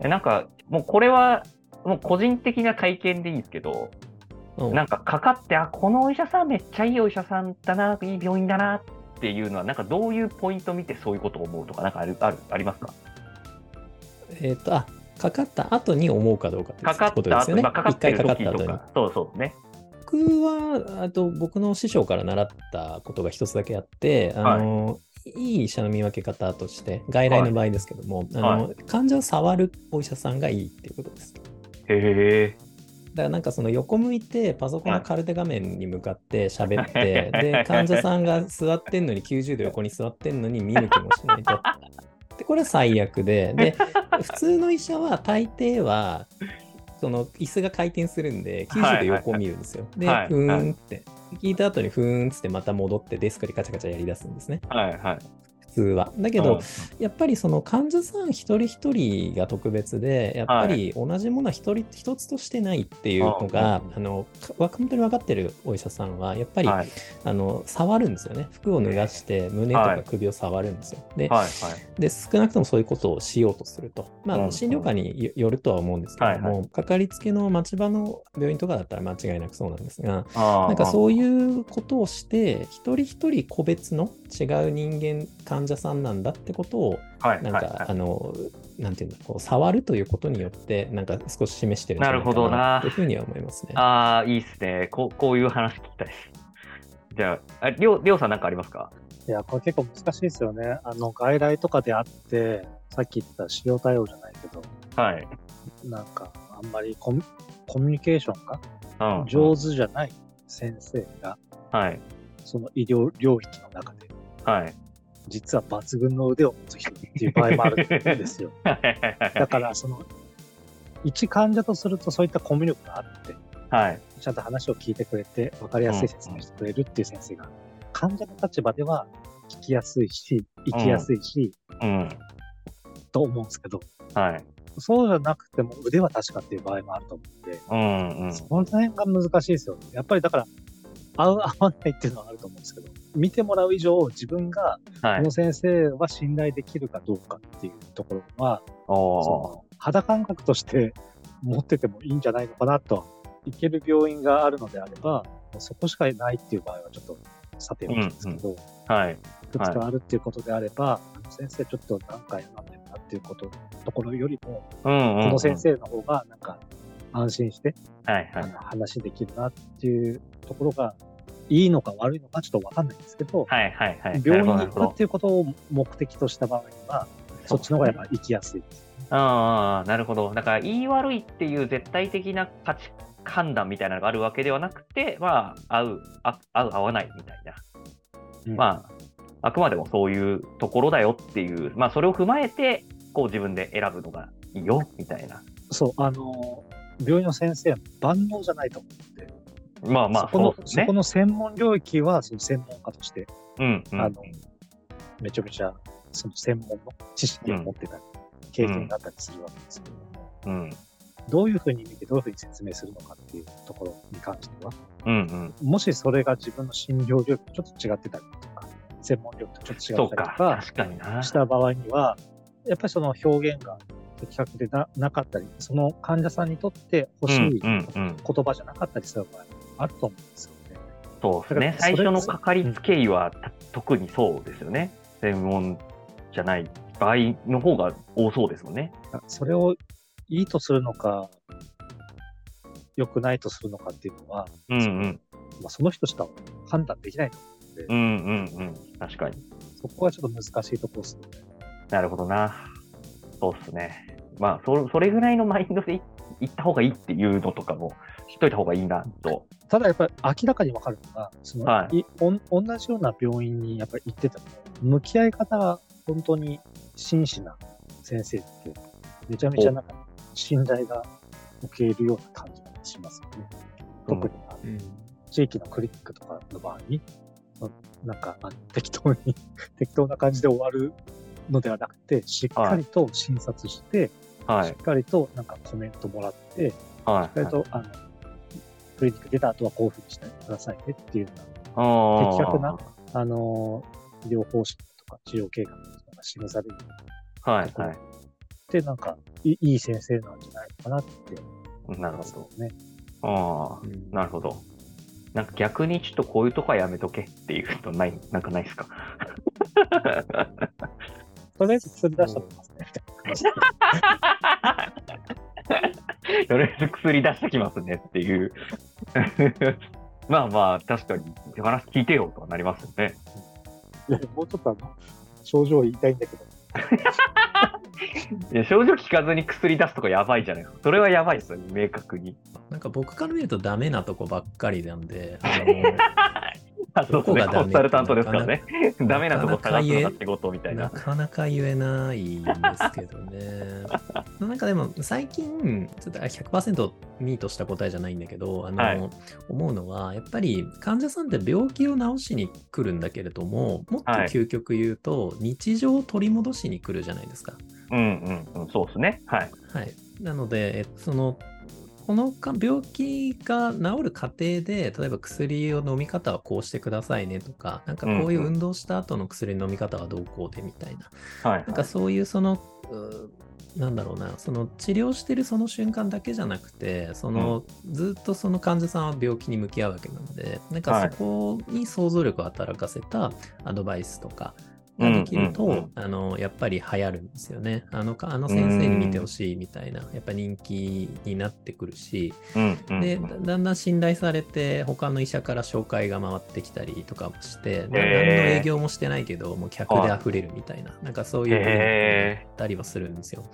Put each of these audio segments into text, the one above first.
えなんか、もうこれは、もう個人的な体験でいいんですけど、うんなんかかかって、あ、このお医者さんめっちゃいいお医者さんだな、いい病院だなっていうのは、なんかどういうポイント見てそういうことを思うとか、なんかある、ある、ありますか？えっ、と、あ、かかった後に思うかどうかってかかった後、ことですよね。まあ、かかってる一回かかった後に。そうそうね。僕は、あと僕の師匠から習ったことが一つだけあって、あの、い、い医者の見分け方として、外来の場合ですけども、あの患者を触るお医者さんがいいっていうことです。へえ。だからなんかその横向いてパソコンのカルテ画面に向かって喋って、はいで、患者さんが座ってんのに90度横に座ってんのに見向きもしないと。で、これは最悪で、で、普通の医者は大抵は、その椅子が回転するんで、90度横を見るんですよ。で、はいふーんって。聞いた後にふーんっつってまた戻ってデスクでカチャカチャやり出すんですね。はいはい。普通は。だけど、やっぱりその患者さん一人一人が特別で、やっぱり同じものは一人一つとしてないっていうのが、あのわ本当に分かってるお医者さんは、やっぱり、はいあの触るんですよね。服を脱がして胸とか首を触るんですよ。で。で、少なくともそういうことをしようとすると。まあ、うん診療科によよるとは思うんですけども、かかりつけの町場の病院とかだったら間違いなくそうなんですが、なんかそういうことをして、一人一人個別の違う人間、患者さんなんだってことを、はいなんか、はいはいあの、なんていうんだ、こう触るということによって、なんか少し示してるんじゃないかなるほどなというふうには思いますね。ああ、いいっすね。こうこういう話聞きたいです。じゃあ、ありょうりょうさんなんかありますか？いや、これ結構難しいですよね。あの、外来とかであって、さっき言った使用対応じゃないけど、はい。なんか、あんまりコミコミュニケーションがうん。上手じゃない先生が、はい。その医療領域の中で、はい。実は抜群の腕を持つ人っていう場合もあるんですよ。だから、その、一患者とするとそういったコミュ力があって、はい。ちゃんと話を聞いてくれて、分かりやすい説明してくれるっていう先生が、患者の立場では聞きやすいし、生きやすいし、うん。と思うんですけど、はい。そうじゃなくても腕は確かっていう場合もあると思うんで、うんうん。その辺が難しいですよね。やっぱりだから、合う合わないっていうのはあると思うんですけど、見てもらう以上、自分がはいこの。先生は信頼できるかどうかっていうところは、そおの肌感覚として持っててもいいんじゃないのかなとは、行ける病院があるのであれば、そこしかないっていう場合はちょっとさておきですけど、ーはい。いくつかあるっていうことであれば、あの先生ちょっと何回なんでるなっていうこと、ところよりも、うんうん。この先。生の方がなんか安心して、はいはい。あの話できるなっていうところが、いいのか悪いのかちょっとわかんないんですけど、はいはいはい。病院に行くっていうことを目的とした場合には、そっちの方がやっぱ行きやすいです。ああ、なるほど。だから、言い悪いっていう絶対的な価値判断みたいなのがあるわけではなくて、まあ、合う、あ合う、合わないみたいな。うんまあ、あくまでもそういうところだよっていう、まあ、それを踏まえて、こう自分で選ぶのがいいよ、みたいな。そう、あの、病院の先生は万能じゃないと思うんで、まあまあ、そこのねそこ。の専門領域はその専門家として、うん、うん。あの、めちゃめちゃその専門の知識を持ってたり、経験があったりするわけですけど、うん、どういうふうに見てどういうふうに説明するのかっていうところに関しては、うん、うん。もしそれが自分の診療領域とちょっと違ってたりとか、専門領域とちょっと違ったりと、か。した場合には、やっぱりその表現が的確でななかったり、その患者さんにとって欲しいうん、うん、うん。言葉じゃなかったりする場合もあると思うんですよね。そうですね。最初のかかりつけ医は、た特にそうですよね。専門じゃない場合の方が多そうですもんね。それをいいとするのか、良くないとするのかっていうのは、うん、うん。まあ、その人しか判断できないと思うので、うん、うん、うん。確かに。そこはちょっと難しいところですよね。なるほどな。そうっすね。まあ、そそれぐらいのマインドでい行った方がいいっていうのとかも、知っといた方がいいなと。ただやっぱり明らかにわかるのが、その、はいいおん同じような病院にやっぱり行ってても、向き合い方が本当に真摯な先生って、めちゃめちゃなんか信頼が受けるような感じがしますよね。特に地域のクリニックとかの場合なんかあの適当に、適当な感じで終わるのではなくて、しっかりと診察して、はいしっ。かりとなんかコメントもらって、しはい。っかりと、あの、クリニック出た後はこういうふうにしてくださいねっていうような、的確なあの、医療方針とか治療計画とかが示されるはい、はい。って、なんかい、いい先生なんじゃないかなって思ないるほど。ね。ああ、うんなるほど。なんか逆にちょっとこういうとこはやめとけっていうのない、なんかないですか？とりあえず薬出しておきますね。とりあえず薬出してきますねっていう。まあまあ、確かに話聞いてよとはなりますよね。いやもうちょっとあの、症状言いたいんだけど、いや症状聞かずに薬出すとかやばいじゃないですか。それはやばいですよね、明確に。なんか僕から見るとダメなとこばっかりなんで、ああそうですね、どこがダメコンサルタントですからね。ダメなとこ探すのか仕事みたいのなな。かなか言えないんですけどね。なんかでも最近、ちょっと100%ミートした答えじゃないんだけど、あの、はい思うのは、やっぱり患者さんって病気を治しに来るんだけれども、もっとはい究極言うと、日常を取り戻しに来るじゃないですか。うんうんうん、そうですね。はい。はい。なので、えその、このか病気が治る過程で、例えば薬を飲み方はこうしてくださいねとか、なんかこういううんうん。運動した後の薬の飲み方はどうこうでみたいな。はい、なんかそういうその、うなんだろうな、その治療してるその瞬間だけじゃなくて、その、ずっとその患者さんは病気に向き合うわけなので、なん。かはいそこに想像力を働かせたアドバイスとかができると、うんうんうん。あの、やっぱり流行るんですよね。あの、かあの先生に見てほしいみたいな、やっぱ人気になってくるし、うんうんで、うん。だだんだん信頼されて、他の医者から紹介が回ってきたりとかもして、なへー。何の営業もしてないけど、もう客で溢れるみたいな、なんかそういう文化になったりはするんですよ。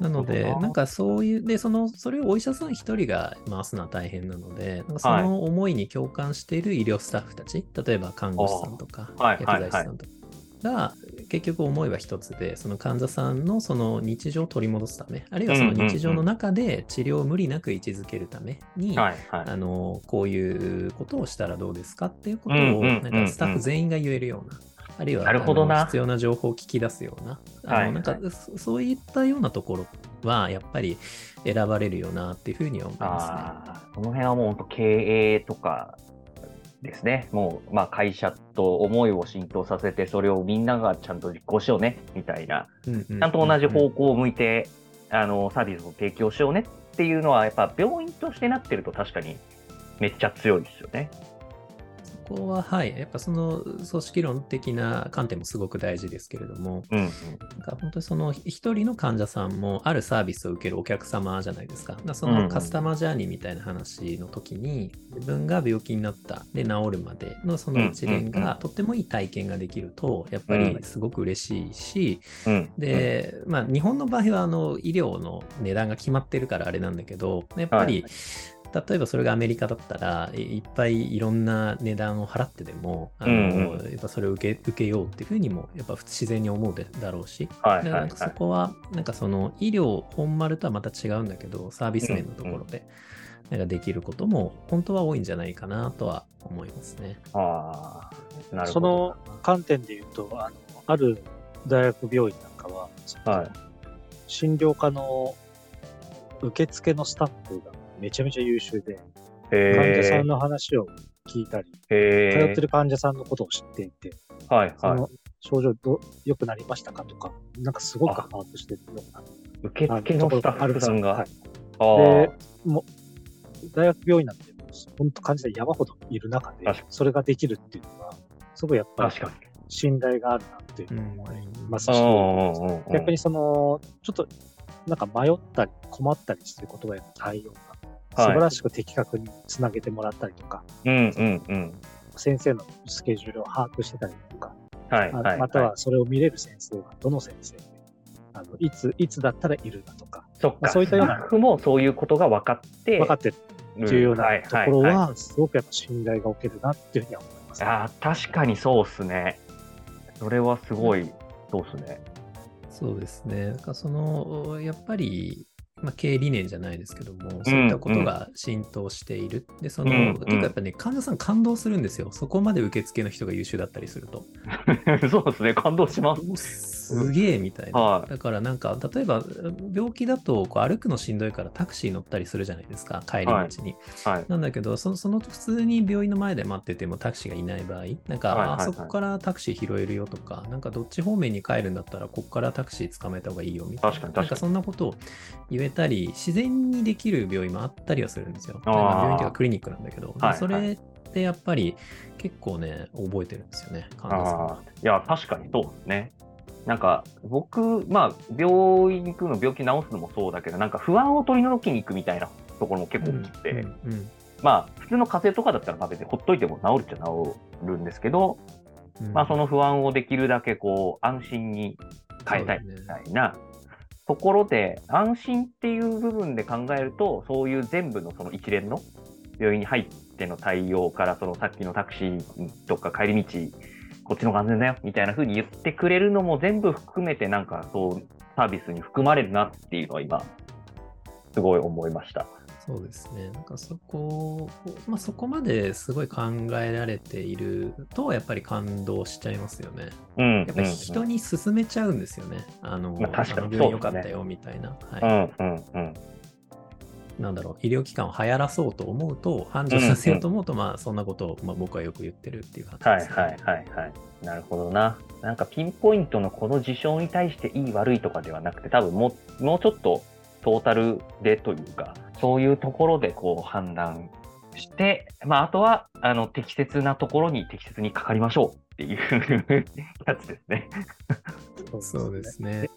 なので、なんかそういう、で、その、それをお医者さん一人が回すのは大変なので、なんかその思いに共感している医療スタッフたち、例えば看護師さんとか、はい。薬剤師さんとかが、結局思いは一つで、その患者さんのその日常を取り戻すため、あるいはその日常の中で治療を無理なく位置づけるために。あのこういうことをしたらどうですかっていうことを、なんかスタッフ全員が言えるような、あるいはなるほどな必要な情報を聞き出すような、あのはいなんかそそういったようなところは、やっぱり選ばれるよなっていうふうには思いますね。この辺はもう本当経営とかですね。もう、まあ会社と思いを浸透させて、それをみんながちゃんと実行しようね、みたいな。ちゃんと同じ方向を向いて、あの、サービスを提供しようねっていうのは、やっぱ病院としてなってると確かにめっちゃ強いですよね。そこは、はい、やっぱその組織論的な観点もすごく大事ですけれども、うんうん。なんか本当にその一人の患者さんもあるサービスを受けるお客様じゃないですか。だからそうんうん。のカスタマージャーニーみたいな話の時に、自分が病気になったで治るまでのその一連うんうん。うがとってもいい体験ができると、やっぱりすごく嬉しいし、うん、で、まあ日本の場合はあの医療の値段が決まってるからあれなんだけど、やっぱり、はい例えばそれがアメリカだったらいいっぱいいろんな値段を払ってでもあの、うんうん。やっぱそれを受け受けようっていうふうにもやっぱ自然に思うでだろうし。はいははい。だからないんかそこはなんかその医療本丸とはまた違うんだけどサービス面のところでなんかできることも本当は多いんじゃないかなとは思いますね。ああ、なるほど。その観点で言うと、あの、ある大学病院なんかは、はい。診療科の受付のスタッフがめちゃめちゃ優秀で、へ患者さえんの話を聞いたり、通ってる患者さんのことを知っていて、はいはい。その症状ど良くなりましたかとか、なんかすごく把握してるような受付のスタッフさんが。はいでもう大学病院なんて、本当患者さん山ほどいる中でそれができるっていうのは、すごいやっぱり。信頼があるなっていう思いますし、逆にその、ちょっとなんか迷ったり困ったりしてる言葉への対応が、素晴らしく的確につなげてもらったりとか、うんうんうん。先生のスケジュールを把握してたりとか、あはいはい。またはそれを見れる先生がどの先生で、あのいつ、いつだったらいるだとか、そっか、そういったようなスタッフもそういうことが分かって、分かってるうんっていうようなはいところはすごくやっぱ信頼がおけるなっていうふうには思います。ああ、確かにそうっすね。それはすごい、そうっすね。そうですね。なんかその、やっぱり、まあ、経営理念じゃないですけども、そういったことが浸透している。で、その、うん結構やっぱね、患者さん感動するんですよ。そこまで受付の人が優秀だったりすると。そうですね、感動します。すげえみたいな。はいだからなんか、例えば病気だとこう歩くのしんどいからタクシー乗ったりするじゃないですか、帰り道に。はい。なんだけどそ、その普通に病院の前で待っててもタクシーがいない場合、なんか、はいはいはいあそこからタクシー拾えるよとか、なんかどっち方面に帰るんだったら、ここからタクシー捕まえた方がいいよみたいな。確かに確かになんかそんなことを言えたり、自然にできる病院もあったりはするんですよ。病院というかクリニックなんだけど、はいそれってやっぱり結構ね、覚えてるんですよね、患者さんあが。あ、いや、確かにそうですね。なんか、僕、まあ、病院行くの、病気治すのもそうだけど、なんか不安を取り除きに行くみたいなところも結構大きくて、うんうんまあ、普通の風邪とかだったら、まあ別にほっといても治るっちゃ治るんですけど、うん。まあ、その不安をできるだけこう、安心に変えたいみたいなところで、安心っていう部分で考えると、そういう全部のその一連の病院に入っての対応から、そのさっきのタクシーとか帰り道、こっちの方が安全だよみたいな風に言ってくれるのも全部含めて、なんかそう、サービスに含まれるなっていうのは今、すごい思いました。そうですね。なんかそこ、まあ、そこまですごい考えられていると、やっぱり感動しちゃいますよね。うん。やっぱり人に勧めちゃうんですよね。あの、まあ確かに良かったよみたいな。うん、はい。うん、うん。なんだろう、医療機関を流行らそうと思うと、繁盛させようと思うと、まあ、そんなことを、まあ、僕はよく言ってるっていう感じはいです、ね。はいはいはい。なるほどな。なんかピンポイントのこの事象に対していい悪いとかではなくて、多分もうもうちょっとトータルでというか、そういうところでこう判断して、まああとはあの適切なところに適切にかかりましょうっていうやつですね。そうですね。